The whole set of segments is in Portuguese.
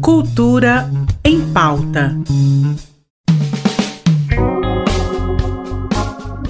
Cultura em pauta.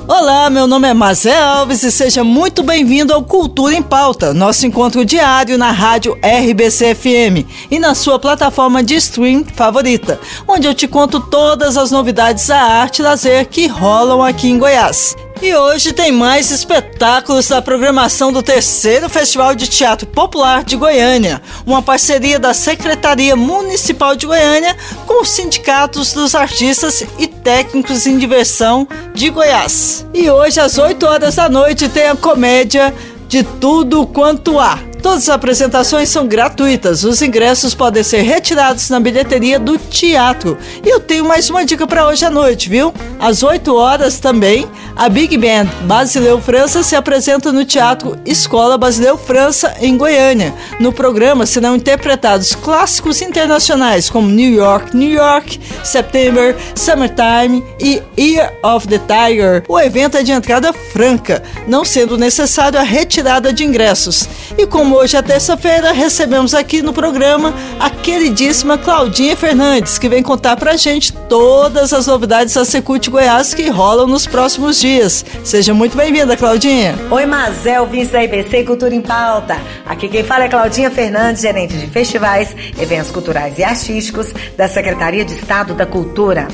Olá, meu nome é Mazé Alves e seja muito bem-vindo ao Cultura em Pauta, nosso encontro diário na rádio RBC FM e na sua plataforma de stream favorita, onde eu te conto todas as novidades da arte e lazer que rolam aqui em Goiás. E hoje tem mais espetáculos da programação do terceiro Festival de Teatro Popular de Goiânia, uma parceria da Secretaria Municipal de Goiânia com os sindicatos dos artistas e técnicos em diversão de Goiás. E hoje às 8 horas da noite tem a comédia de tudo quanto há Todas as apresentações são gratuitas. Os ingressos podem ser retirados na bilheteria do teatro. E eu tenho mais uma dica para hoje à noite, viu? Às 8 horas também, a Big Band Basileu França se apresenta no Teatro Escola Basileu França, em Goiânia. No programa serão interpretados clássicos internacionais como New York, New York, September, Summertime e Year of the Tiger. O evento é de entrada franca, não sendo necessário a retirada de ingressos. E como como hoje é terça-feira, recebemos aqui no programa a queridíssima Claudinha Fernandes, que vem contar pra gente todas as novidades da Secult Goiás que rolam nos próximos dias. Seja muito bem-vinda, Claudinha. Oi, Mazel, ouvintes da IBC Cultura em Pauta. Aqui quem fala é Claudinha Fernandes, gerente de festivais, eventos culturais e artísticos da Secretaria de Estado da Cultura.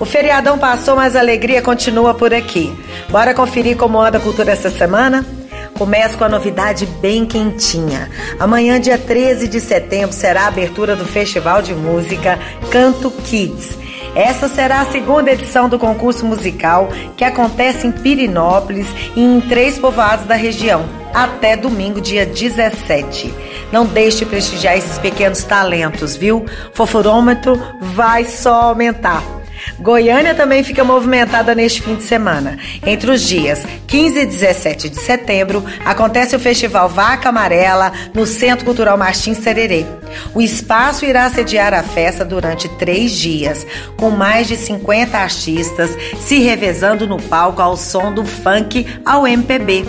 O feriadão passou, mas a alegria continua por aqui. Bora conferir como anda a cultura essa semana? Começa com a novidade bem quentinha. Amanhã, dia 13 de setembro, será a abertura do Festival de Música Canto Kids. Essa será a segunda edição do concurso musical que acontece em Pirinópolis e em três povoados da região, até domingo, dia 17. Não deixe de prestigiar esses pequenos talentos, viu? Fofurômetro vai só aumentar. Goiânia também fica movimentada neste fim de semana. Entre os dias 15 e 17 de setembro, acontece o Festival Vaca Amarela no Centro Cultural Martins Sererê. O espaço irá sediar a festa durante três dias, com mais de 50 artistas se revezando no palco ao som do funk ao MPB.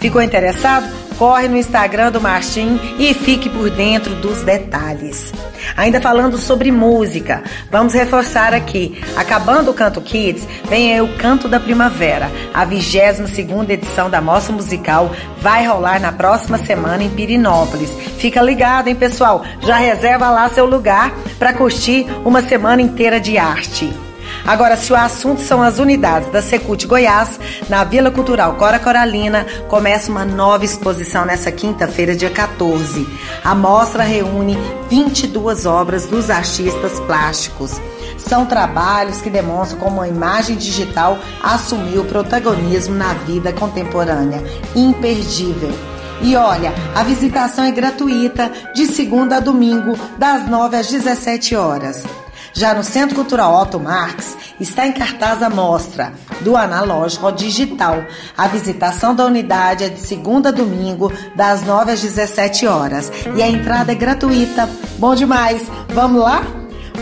Ficou interessado? Corre no Instagram do Martim e fique por dentro dos detalhes. Ainda falando sobre música, vamos reforçar aqui. Acabando o Canto Kids, vem aí o Canto da Primavera. A 22 segunda edição da Mostra Musical vai rolar na próxima semana em Pirinópolis. Fica ligado, hein, pessoal? Já reserva lá seu lugar para curtir uma semana inteira de arte. Agora, se o assunto são as unidades da Secult Goiás, na Vila Cultural Cora Coralina, começa uma nova exposição nessa quinta-feira, dia 14. A mostra reúne 22 obras dos artistas plásticos. São trabalhos que demonstram como a imagem digital assumiu protagonismo na vida contemporânea. Imperdível. E olha, a visitação é gratuita de segunda a domingo, das 9 às 17 horas. Já no Centro Cultural Otto Marx está em cartaz a mostra do analógico ao digital. A visitação da unidade é de segunda a domingo, das 9 às 17 horas. E a entrada é gratuita. Bom demais! Vamos lá?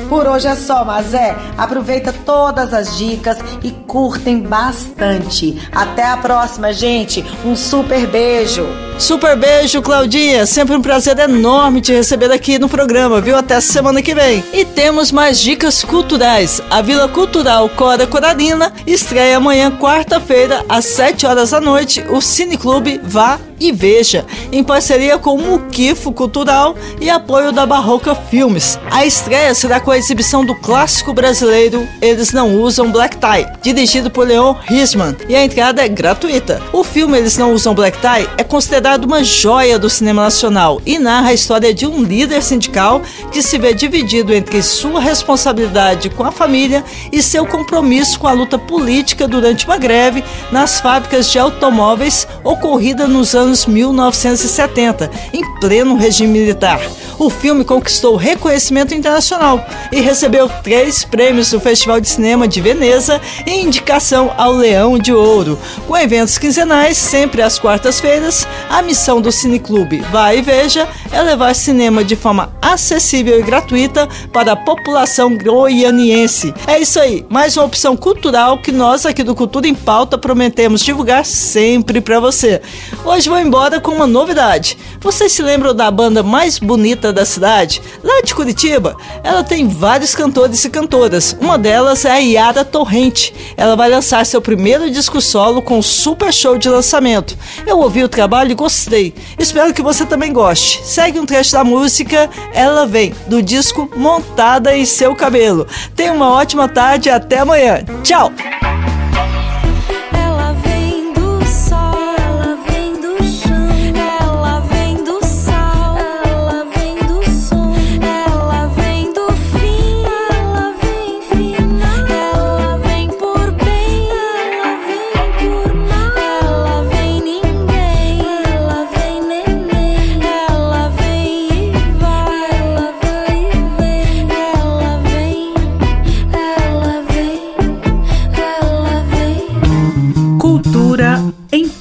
Por hoje é só, mas é. Aproveita todas as dicas e curtem bastante. Até a próxima, gente. Um super beijo. Super beijo, Claudinha. Sempre um prazer enorme te receber aqui no programa, viu? Até semana que vem. E temos mais dicas culturais. A Vila Cultural Cora Coralina estreia amanhã, quarta-feira, às 7 horas da noite, o Cineclube Vá e Veja, em parceria com o Muquifo Cultural e apoio da Barroca Filmes. A estreia será com a exibição do clássico brasileiro Eles Não Usam Black Tie, dirigido por Leon Risman, e a entrada é gratuita. O filme Eles Não Usam Black Tie é considerado uma joia do cinema nacional e narra a história de um líder sindical que se vê dividido entre sua responsabilidade com a família e seu compromisso com a luta política durante uma greve nas fábricas de automóveis ocorrida nos anos anos 1970, em pleno regime militar. O filme conquistou reconhecimento internacional e recebeu três prêmios do Festival de Cinema de Veneza e indicação ao Leão de Ouro. Com eventos quinzenais, sempre às quartas-feiras, a missão do Cineclube Vai e Veja é levar cinema de forma acessível e gratuita para a população goianiense. É isso aí, mais uma opção cultural que nós aqui do Cultura em Pauta prometemos divulgar sempre para você. Hoje vou embora com uma novidade. Vocês se lembram da banda mais bonita da cidade? Lá de Curitiba? Ela tem vários cantores e cantoras. Uma delas é a Yara Torrente. Ela vai lançar seu primeiro disco solo com super show de lançamento. Eu ouvi o trabalho e gostei. Espero que você também goste. Segue um trecho da música Ela Vem, do disco Montada em Seu Cabelo. Tenha uma ótima tarde e até amanhã. Tchau!